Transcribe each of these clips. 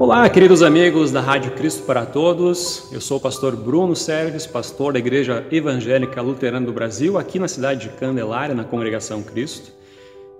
Olá, queridos amigos da Rádio Cristo para Todos. Eu sou o pastor Bruno Serves, pastor da Igreja Evangélica Luterana do Brasil, aqui na cidade de Candelária, na Congregação Cristo.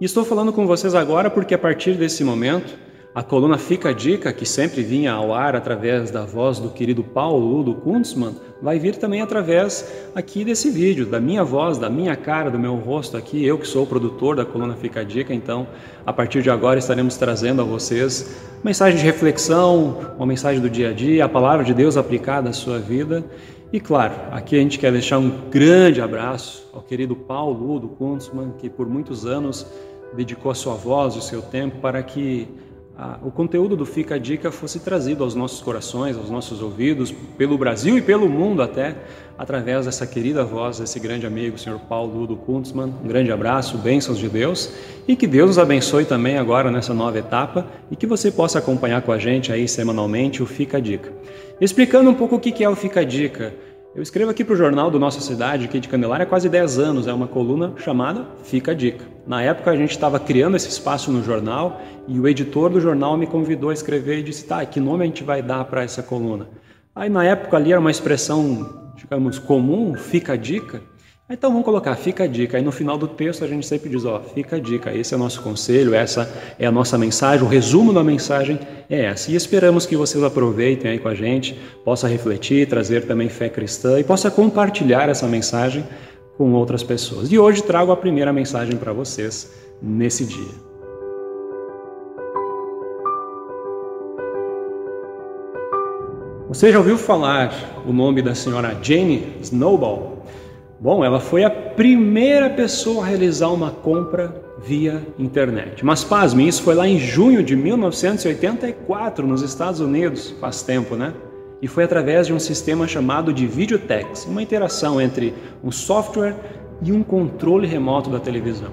E estou falando com vocês agora porque a partir desse momento a coluna Fica a Dica, que sempre vinha ao ar através da voz do querido Paulo Ludo Kunzmann, vai vir também através aqui desse vídeo, da minha voz, da minha cara, do meu rosto aqui, eu que sou o produtor da coluna Fica a Dica, então a partir de agora estaremos trazendo a vocês mensagem de reflexão, uma mensagem do dia a dia, a palavra de Deus aplicada à sua vida. E claro, aqui a gente quer deixar um grande abraço ao querido Paulo Ludo Kunzmann, que por muitos anos dedicou a sua voz, o seu tempo para que o conteúdo do Fica a Dica fosse trazido aos nossos corações, aos nossos ouvidos, pelo Brasil e pelo mundo até, através dessa querida voz desse grande amigo, Sr. Paulo Ludo Kuntzmann. Um grande abraço, bênçãos de Deus e que Deus nos abençoe também agora nessa nova etapa e que você possa acompanhar com a gente aí semanalmente o Fica a Dica. Explicando um pouco o que é o Fica a Dica. Eu escrevo aqui para o jornal do Nossa Cidade, aqui de Candelária, há quase 10 anos. É uma coluna chamada Fica a Dica. Na época a gente estava criando esse espaço no jornal e o editor do jornal me convidou a escrever e disse: tá, que nome a gente vai dar para essa coluna? Aí na época ali era uma expressão, digamos, comum, Fica a Dica. Então vamos colocar, fica a dica. Aí no final do texto a gente sempre diz, ó, fica a dica. Esse é o nosso conselho, essa é a nossa mensagem, o resumo da mensagem é essa. E esperamos que vocês aproveitem aí com a gente, possa refletir, trazer também fé cristã e possa compartilhar essa mensagem com outras pessoas. E hoje trago a primeira mensagem para vocês nesse dia. Você já ouviu falar o nome da senhora Jane Snowball? Bom, ela foi a primeira pessoa a realizar uma compra via internet. Mas pasme, isso foi lá em junho de 1984 nos Estados Unidos, faz tempo, né? E foi através de um sistema chamado de Videotex, uma interação entre um software e um controle remoto da televisão.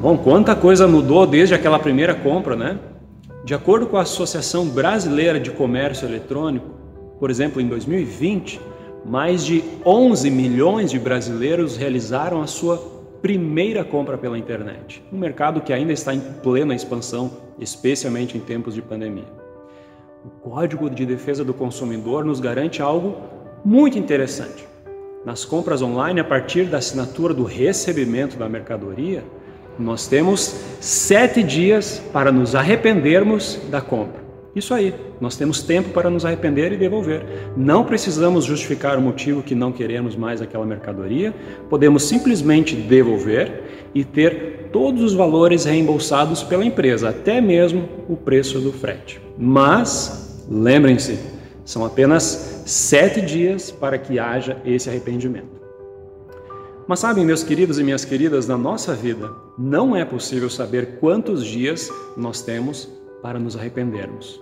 Bom, quanta coisa mudou desde aquela primeira compra, né? De acordo com a Associação Brasileira de Comércio Eletrônico, por exemplo, em 2020, mais de 11 milhões de brasileiros realizaram a sua primeira compra pela internet, um mercado que ainda está em plena expansão, especialmente em tempos de pandemia. O Código de Defesa do Consumidor nos garante algo muito interessante. Nas compras online, a partir da assinatura do recebimento da mercadoria, nós temos sete dias para nos arrependermos da compra. Isso aí, nós temos tempo para nos arrepender e devolver. Não precisamos justificar o motivo que não queremos mais aquela mercadoria, podemos simplesmente devolver e ter todos os valores reembolsados pela empresa, até mesmo o preço do frete. Mas, lembrem-se, são apenas sete dias para que haja esse arrependimento. Mas sabem, meus queridos e minhas queridas, na nossa vida não é possível saber quantos dias nós temos para nos arrependermos.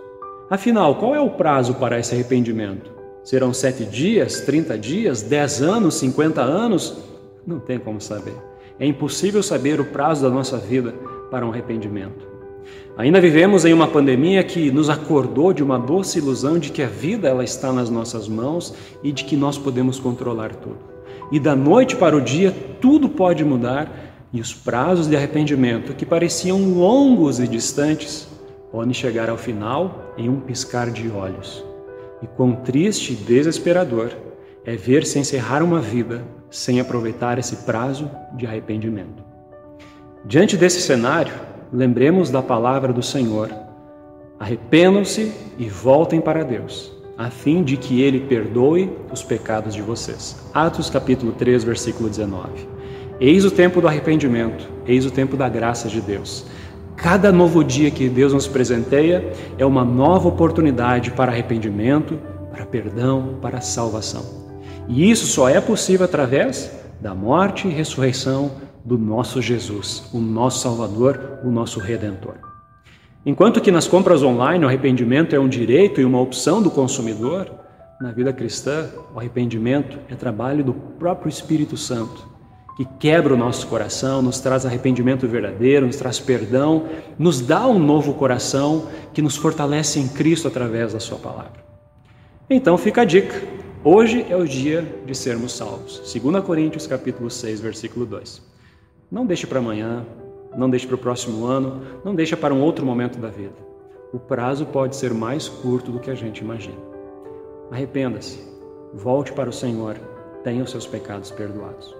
Afinal, qual é o prazo para esse arrependimento? Serão sete dias, trinta dias, dez anos, cinquenta anos? Não tem como saber. É impossível saber o prazo da nossa vida para um arrependimento. Ainda vivemos em uma pandemia que nos acordou de uma doce ilusão de que a vida ela está nas nossas mãos e de que nós podemos controlar tudo. E da noite para o dia tudo pode mudar e os prazos de arrependimento que pareciam longos e distantes podem chegar ao final em um piscar de olhos. E quão triste e desesperador é ver se encerrar uma vida sem aproveitar esse prazo de arrependimento. Diante desse cenário, lembremos da palavra do Senhor. Arrependam-se e voltem para Deus, a fim de que Ele perdoe os pecados de vocês. Atos capítulo 3, versículo 19. Eis o tempo do arrependimento, eis o tempo da graça de Deus. Cada novo dia que Deus nos presenteia é uma nova oportunidade para arrependimento, para perdão, para salvação. E isso só é possível através da morte e ressurreição do nosso Jesus, o nosso Salvador, o nosso Redentor. Enquanto que nas compras online o arrependimento é um direito e uma opção do consumidor, na vida cristã o arrependimento é trabalho do próprio Espírito Santo que quebra o nosso coração, nos traz arrependimento verdadeiro, nos traz perdão, nos dá um novo coração que nos fortalece em Cristo através da Sua palavra. Então fica a dica. Hoje é o dia de sermos salvos. 2 Coríntios capítulo 6, versículo 2. Não deixe para amanhã, não deixe para o próximo ano, não deixe para um outro momento da vida. o prazo pode ser mais curto do que a gente imagina. Arrependa-se, volte para o Senhor, tenha os seus pecados perdoados.